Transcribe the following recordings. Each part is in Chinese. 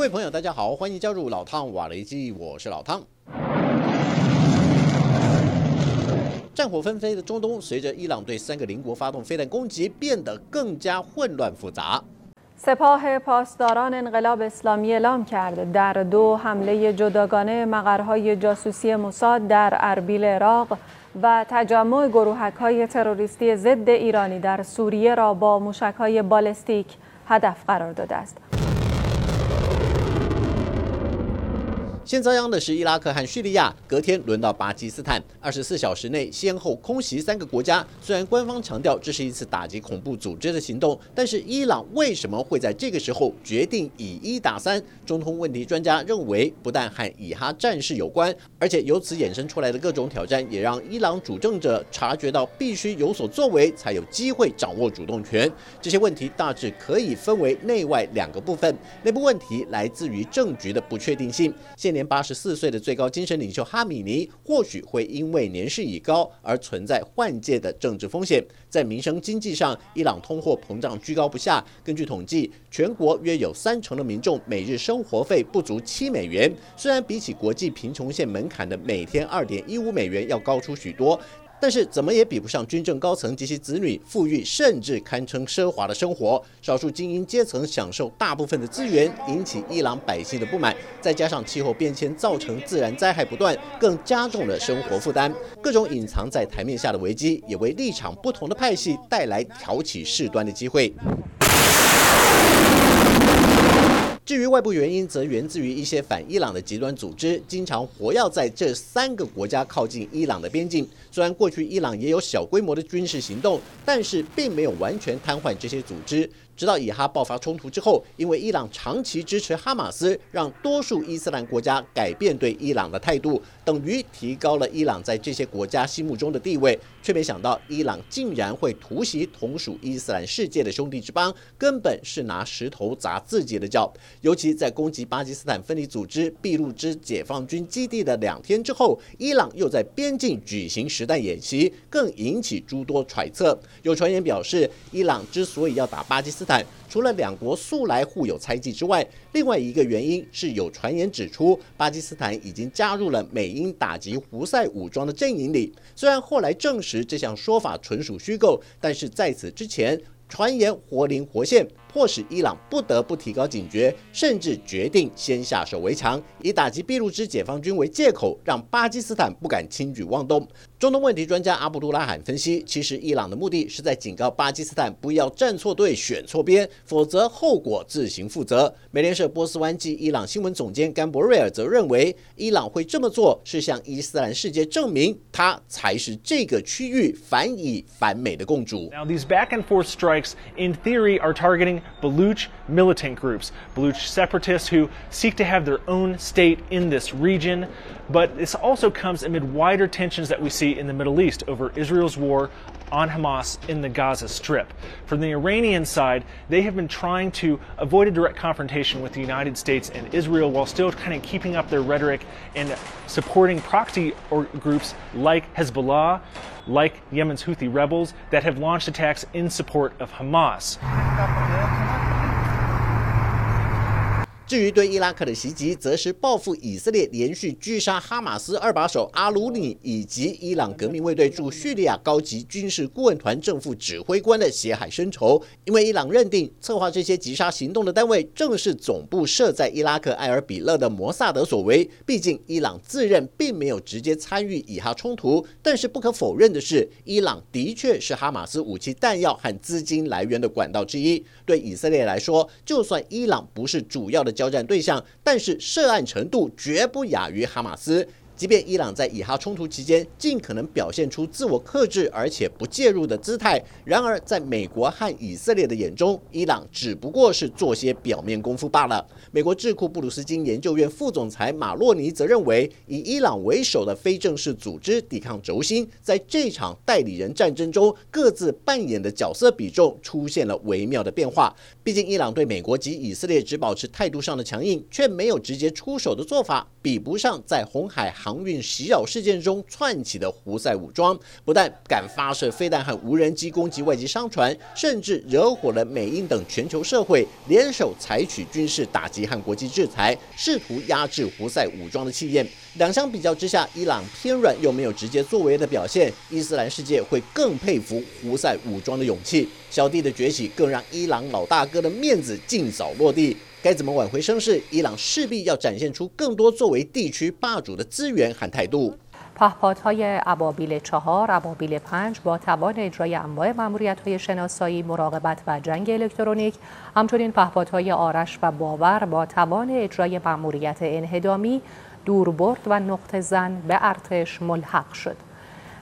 各位朋友，大家好，欢迎加入老汤瓦雷基，我是老汤。战火纷飞的中东，随着伊朗对三个邻国发动飞弹攻击，变得更加混乱复杂。سپاه پاسداران انقلاب اسلامی اعلام کرد در دو حمله جداگانه مقرهای جاسوسی موساد در اربیل عراق و تجمع گروهک های تروریستی ضد ایرانی در سوریه را با موشک های بالستیک هدف قرار داده است. 先遭殃的是伊拉克和叙利亚，隔天轮到巴基斯坦。二十四小时内先后空袭三个国家。虽然官方强调这是一次打击恐怖组织的行动，但是伊朗为什么会在这个时候决定以一打三？中通问题专家认为，不但和以哈战事有关，而且由此衍生出来的各种挑战，也让伊朗主政者察觉到必须有所作为，才有机会掌握主动权。这些问题大致可以分为内外两个部分。内部问题来自于政局的不确定性。现年。八十四岁的最高精神领袖哈米尼或许会因为年事已高而存在换届的政治风险。在民生经济上，伊朗通货膨胀居高不下。根据统计，全国约有三成的民众每日生活费不足七美元，虽然比起国际贫穷线门槛的每天二点一五美元要高出许多。但是怎么也比不上军政高层及其子女富裕甚至堪称奢华的生活，少数精英阶层享受大部分的资源，引起伊朗百姓的不满。再加上气候变迁造成自然灾害不断，更加重了生活负担。各种隐藏在台面下的危机，也为立场不同的派系带来挑起事端的机会。至于外部原因，则源自于一些反伊朗的极端组织，经常活跃在这三个国家靠近伊朗的边境。虽然过去伊朗也有小规模的军事行动，但是并没有完全瘫痪这些组织。直到以哈爆发冲突之后，因为伊朗长期支持哈马斯，让多数伊斯兰国家改变对伊朗的态度，等于提高了伊朗在这些国家心目中的地位。却没想到，伊朗竟然会突袭同属伊斯兰世界的兄弟之邦，根本是拿石头砸自己的脚。尤其在攻击巴基斯坦分离组织俾路支解放军基地的两天之后，伊朗又在边境举行实弹演习，更引起诸多揣测。有传言表示，伊朗之所以要打巴基斯坦，除了两国素来互有猜忌之外，另外一个原因是有传言指出，巴基斯坦已经加入了美英打击胡塞武装的阵营里。虽然后来证实这项说法纯属虚构，但是在此之前，传言活灵活现，迫使伊朗不得不提高警觉，甚至决定先下手为强，以打击俾路支解放军为借口，让巴基斯坦不敢轻举妄动。中东问题专家阿卜杜拉罕分析，其实伊朗的目的是在警告巴基斯坦不要站错队、选错边，否则后果自行负责。美联社波斯湾及伊朗新闻总监甘博瑞尔则认为，伊朗会这么做是向伊斯兰世界证明，他才是这个区域反以反美的共主。Now these back and forth strikes, in theory, are targeting Baluch militant groups, Baluch separatists who seek to have their own state in this region. But this also comes amid wider tensions that we see in the Middle East over Israel's war on Hamas in the Gaza Strip. From the Iranian side, they have been trying to avoid a direct confrontation with the United States and Israel while still kind of keeping up their rhetoric and supporting proxy or groups like Hezbollah, like Yemen's Houthi rebels that have launched attacks in support of Hamas. 至于对伊拉克的袭击，则是报复以色列连续狙杀哈马斯二把手阿鲁尼以及伊朗革命卫队驻叙利亚高级军事顾问团正副指挥官的血海深仇。因为伊朗认定策划这些击杀行动的单位正是总部设在伊拉克埃尔比勒的摩萨德所为。毕竟伊朗自认并没有直接参与以哈冲突，但是不可否认的是，伊朗的确是哈马斯武器弹药和资金来源的管道之一。对以色列来说，就算伊朗不是主要的。交战对象，但是涉案程度绝不亚于哈马斯。即便伊朗在以哈冲突期间尽可能表现出自我克制而且不介入的姿态，然而在美国和以色列的眼中，伊朗只不过是做些表面功夫罢了。美国智库布鲁斯金研究院副总裁马洛尼则认为，以伊朗为首的非正式组织抵抗轴心，在这场代理人战争中各自扮演的角色比重出现了微妙的变化。毕竟，伊朗对美国及以色列只保持态度上的强硬，却没有直接出手的做法，比不上在红海航。航运袭扰事件中窜起的胡塞武装，不但敢发射飞弹和无人机攻击外籍商船，甚至惹火了美英等全球社会，联手采取军事打击和国际制裁，试图压制胡塞武装的气焰。两相比较之下，伊朗偏软又没有直接作为的表现，伊斯兰世界会更佩服胡塞武装的勇气。小弟的崛起更让伊朗老大哥的面子尽早落地。该怎么挽回声势？伊朗势必要展现出更多作为地区霸主的资源和态度。پهپادهای ابابیل چهار، ابابیل پنج با توان اجرای انواع مأموریت های شناسایی، مراقبت و جنگ الکترونیک، همچنین پهپادهای آرش و باور با توان اجرای مأموریت انهدامی، دوربرد و نقطه زن به ارتش ملحق شد.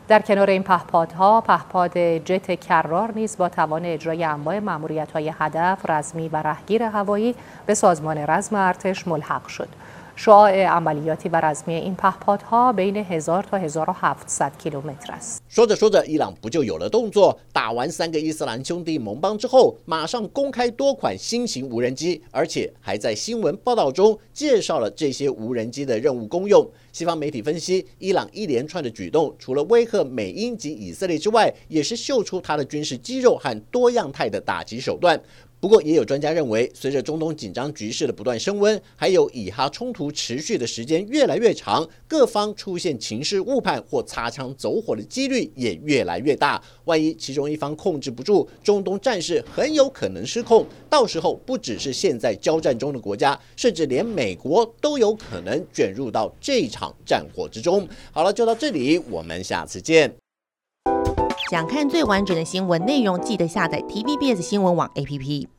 در کنار این پهپادها پهپاد جت کرار نیز با توان اجرای انواع مأموریت‌های هدف رزمی و رهگیر هوایی به سازمان رزم ارتش ملحق شد. شعاع عملیاتی و رزمی این پهپادها بین 1000 تا 1700 کیلومتر است。说着说着，伊朗不就有了动作？打完三个伊斯兰兄弟盟邦之后，马上公开多款新型无人机，而且还在新闻报道中介绍了这些无人机的任务功用。西方媒体分析，伊朗一连串的举动，除了威吓美英及以色列之外，也是秀出它的军事肌肉和多样态的打击手段。 不过，也有专家认为，随着中东紧张局势的不断升温，还有以哈冲突持续的时间越来越长，各方出现情势误判或擦枪走火的几率也越来越大。万一其中一方控制不住，中东战事很有可能失控，到时候不只是现在交战中的国家，甚至连美国都有可能卷入到这场战火之中。好了，就到这里，我们下次见。想看最完整的新闻内容，记得下载 TVBS 新闻网 APP。